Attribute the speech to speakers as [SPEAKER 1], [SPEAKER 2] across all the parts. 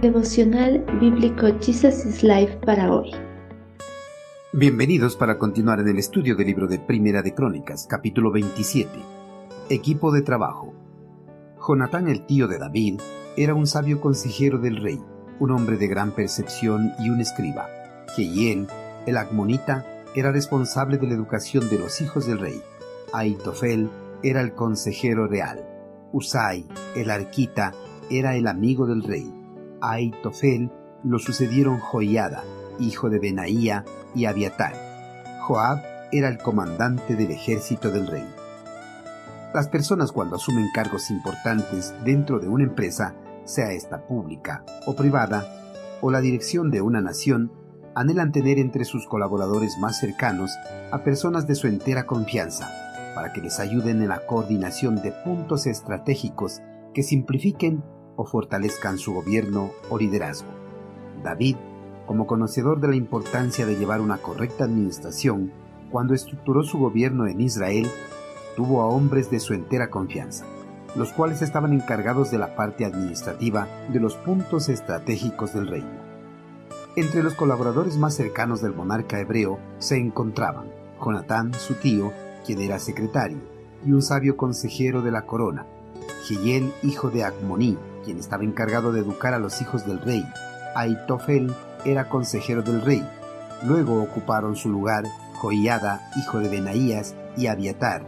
[SPEAKER 1] Devocional Bíblico Jesus is Life para hoy.
[SPEAKER 2] Bienvenidos para continuar en el estudio del libro de Primera de Crónicas, capítulo 27. Equipo de trabajo. Jonatán, el tío de David, era un sabio consejero del rey, un hombre de gran percepción y un escriba. Jehiel, el agmonita, era responsable de la educación de los hijos del rey. Aitofel era el consejero real. Usai, el arquita, era el amigo del rey. Aitofel lo sucedieron Joiada, hijo de Benaía, y Abiatar. Joab era el comandante del ejército del rey. Las personas cuando asumen cargos importantes dentro de una empresa, sea esta pública o privada, o la dirección de una nación, anhelan tener entre sus colaboradores más cercanos a personas de su entera confianza, para que les ayuden en la coordinación de puntos estratégicos que simplifiquen o fortalezcan su gobierno o liderazgo. David, como conocedor de la importancia de llevar una correcta administración, cuando estructuró su gobierno en Israel, tuvo a hombres de su entera confianza, los cuales estaban encargados de la parte administrativa de los puntos estratégicos del reino. Entre los colaboradores más cercanos del monarca hebreo se encontraban Jonatán, su tío, quien era secretario, y un sabio consejero de la corona, Hijo de Acmoní, quien estaba encargado de educar a los hijos del rey. Aitofel era consejero del rey. Luego ocuparon su lugar Joiada, hijo de Benaías, y Abiatar,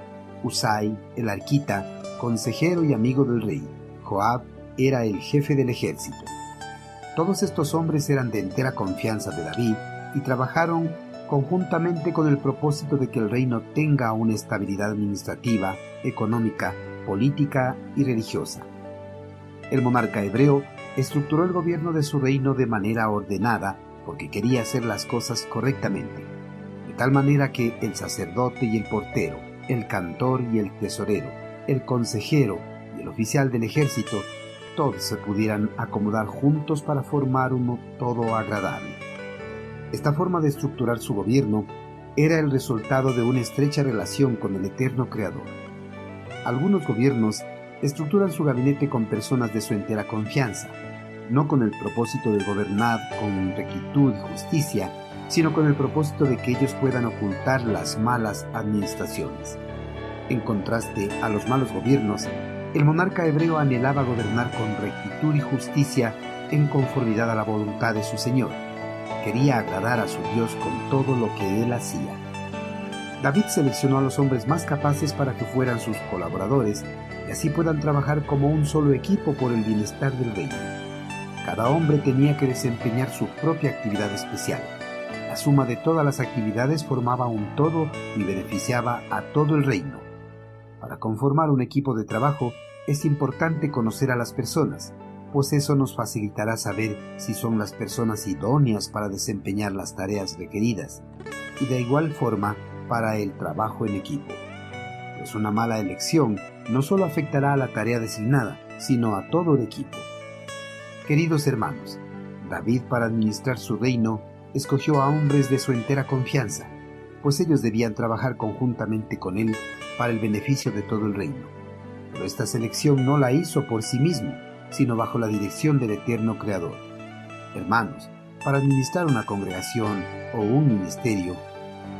[SPEAKER 2] Usai, el arquita, consejero y amigo del rey. Joab era el jefe del ejército. Todos estos hombres eran de entera confianza de David y trabajaron conjuntamente con el propósito de que el reino tenga una estabilidad administrativa, económica, política y religiosa. El monarca hebreo estructuró el gobierno de su reino de manera ordenada porque quería hacer las cosas correctamente, de tal manera que el sacerdote y el portero, el cantor y el tesorero, el consejero y el oficial del ejército, todos se pudieran acomodar juntos para formar un todo agradable. Esta forma de estructurar su gobierno era el resultado de una estrecha relación con el eterno Creador. Algunos gobiernos estructuran su gabinete con personas de su entera confianza, no con el propósito de gobernar con rectitud y justicia, sino con el propósito de que ellos puedan ocultar las malas administraciones. En contraste a los malos gobiernos, el monarca hebreo anhelaba gobernar con rectitud y justicia en conformidad a la voluntad de su Señor quería agradar a su Dios con todo lo que él hacía. David seleccionó a los hombres más capaces para que fueran sus colaboradores y así puedan trabajar como un solo equipo por el bienestar del reino. Cada hombre tenía que desempeñar su propia actividad especial. La suma de todas las actividades formaba un todo y beneficiaba a todo el reino. Para conformar un equipo de trabajo es importante conocer a las personas, pues eso nos facilitará saber si son las personas idóneas para desempeñar las tareas requeridas y de igual forma para el trabajo en equipo. Pues una mala elección no solo afectará a la tarea designada, sino a todo el equipo. Queridos hermanos, David para administrar su reino escogió a hombres de su entera confianza, pues ellos debían trabajar conjuntamente con él para el beneficio de todo el reino. Pero esta selección no la hizo por sí mismo, sino bajo la dirección del eterno Creador. Hermanos, para administrar una congregación o un ministerio,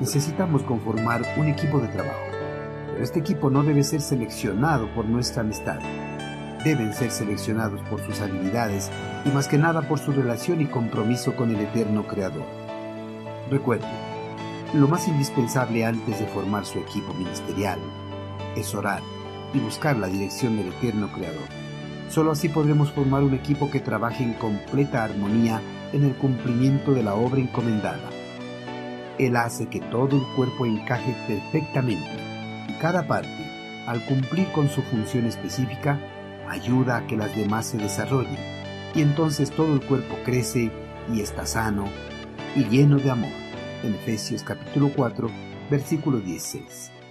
[SPEAKER 2] necesitamos conformar un equipo de trabajo. Pero este equipo no debe ser seleccionado por nuestra amistad. Deben ser seleccionados por sus habilidades y más que nada por su relación y compromiso con el eterno Creador. Recuerden, lo más indispensable antes de formar su equipo ministerial es orar y buscar la dirección del eterno Creador. Solo así podremos formar un equipo que trabaje en completa armonía en el cumplimiento de la obra encomendada. Él hace que todo el cuerpo encaje perfectamente y cada parte, al cumplir con su función específica, ayuda a que las demás se desarrollen y entonces todo el cuerpo crece y está sano y lleno de amor. En Efesios capítulo 4, versículo 16.